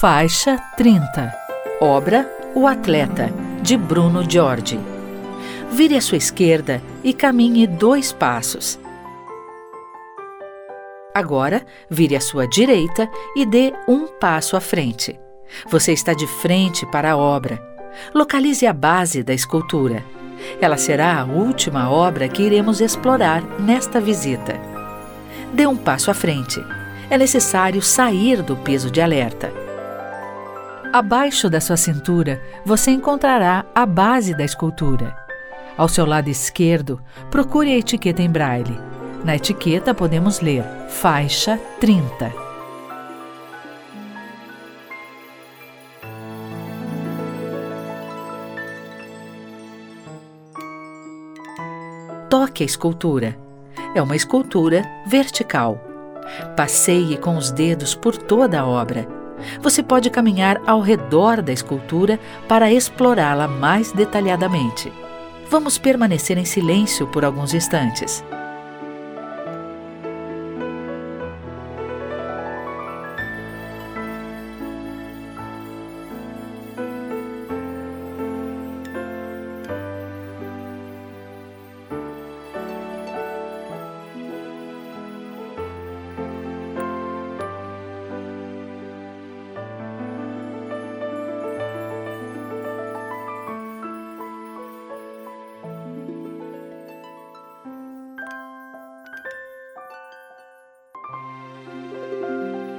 Faixa 30. Obra O Atleta, de Bruno Giorgi. Vire à sua esquerda e caminhe dois passos. Agora, vire à sua direita e dê um passo à frente. Você está de frente para a obra. Localize a base da escultura. Ela será a última obra que iremos explorar nesta visita. Dê um passo à frente. É necessário sair do peso de alerta. Abaixo da sua cintura, você encontrará a base da escultura. Ao seu lado esquerdo, procure a etiqueta em braille. Na etiqueta podemos ler Faixa 30. Toque a escultura. É uma escultura vertical. Passeie com os dedos por toda a obra você pode caminhar ao redor da escultura para explorá-la mais detalhadamente. Vamos permanecer em silêncio por alguns instantes.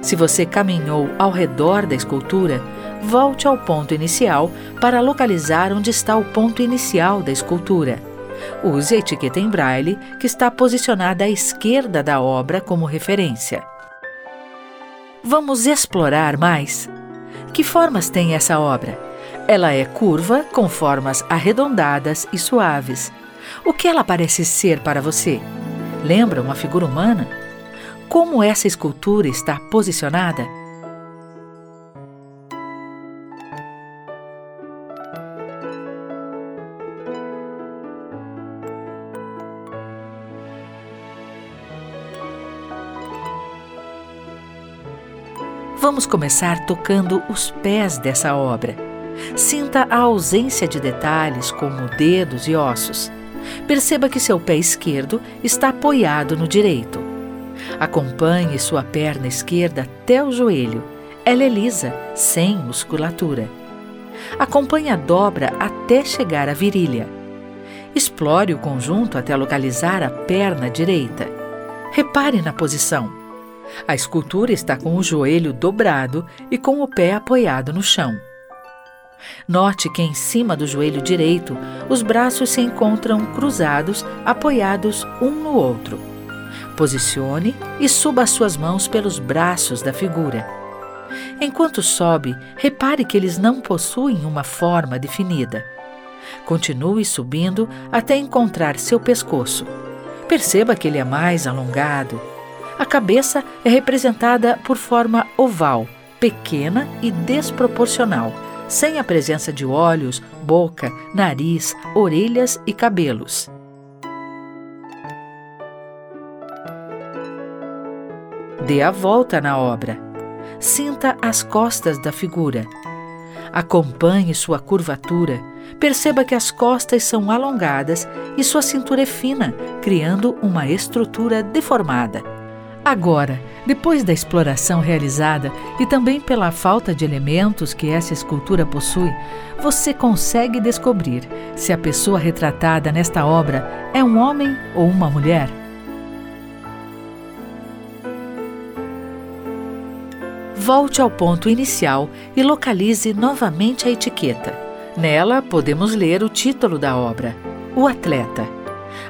Se você caminhou ao redor da escultura, volte ao ponto inicial para localizar onde está o ponto inicial da escultura. Use a etiqueta em braille que está posicionada à esquerda da obra como referência. Vamos explorar mais. Que formas tem essa obra? Ela é curva, com formas arredondadas e suaves. O que ela parece ser para você? Lembra uma figura humana? Como essa escultura está posicionada? Vamos começar tocando os pés dessa obra. Sinta a ausência de detalhes como dedos e ossos. Perceba que seu pé esquerdo está apoiado no direito. Acompanhe sua perna esquerda até o joelho. Ela é lisa, sem musculatura. Acompanhe a dobra até chegar à virilha. Explore o conjunto até localizar a perna direita. Repare na posição. A escultura está com o joelho dobrado e com o pé apoiado no chão. Note que em cima do joelho direito, os braços se encontram cruzados, apoiados um no outro. Posicione e suba as suas mãos pelos braços da figura. Enquanto sobe, repare que eles não possuem uma forma definida. Continue subindo até encontrar seu pescoço. Perceba que ele é mais alongado. A cabeça é representada por forma oval, pequena e desproporcional, sem a presença de olhos, boca, nariz, orelhas e cabelos. Dê a volta na obra. Sinta as costas da figura. Acompanhe sua curvatura. Perceba que as costas são alongadas e sua cintura é fina, criando uma estrutura deformada. Agora, depois da exploração realizada e também pela falta de elementos que essa escultura possui, você consegue descobrir se a pessoa retratada nesta obra é um homem ou uma mulher? Volte ao ponto inicial e localize novamente a etiqueta. Nela podemos ler o título da obra: O Atleta.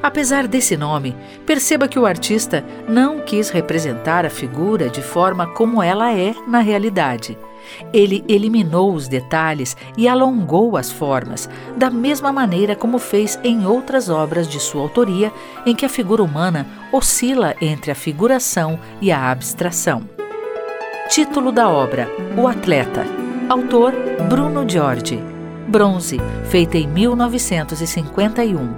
Apesar desse nome, perceba que o artista não quis representar a figura de forma como ela é na realidade. Ele eliminou os detalhes e alongou as formas, da mesma maneira como fez em outras obras de sua autoria, em que a figura humana oscila entre a figuração e a abstração. Título da obra: O Atleta. Autor: Bruno Giorgi. Bronze, feita em 1951.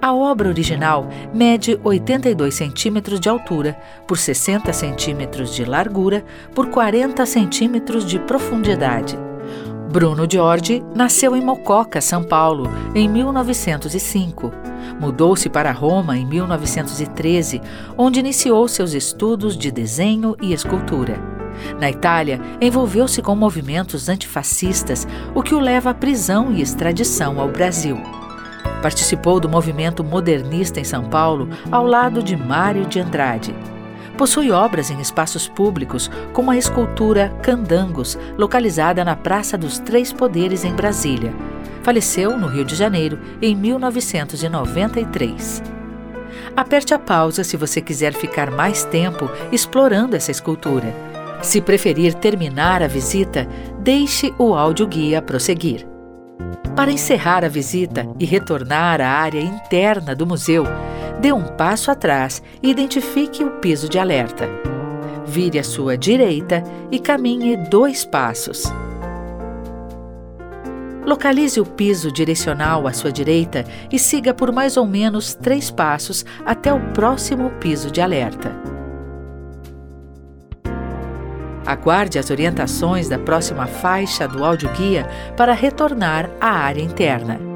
A obra original mede 82 centímetros de altura, por 60 centímetros de largura, por 40 centímetros de profundidade. Bruno Giorgi nasceu em Mococa, São Paulo, em 1905. Mudou-se para Roma em 1913, onde iniciou seus estudos de desenho e escultura. Na Itália, envolveu-se com movimentos antifascistas, o que o leva à prisão e extradição ao Brasil. Participou do movimento modernista em São Paulo ao lado de Mário de Andrade. Possui obras em espaços públicos, como a escultura Candangos, localizada na Praça dos Três Poderes, em Brasília. Faleceu no Rio de Janeiro em 1993. Aperte a pausa se você quiser ficar mais tempo explorando essa escultura. Se preferir terminar a visita, deixe o áudio-guia prosseguir. Para encerrar a visita e retornar à área interna do museu, dê um passo atrás e identifique o piso de alerta. Vire à sua direita e caminhe dois passos. Localize o piso direcional à sua direita e siga por mais ou menos três passos até o próximo piso de alerta. Aguarde as orientações da próxima faixa do audioguia para retornar à área interna.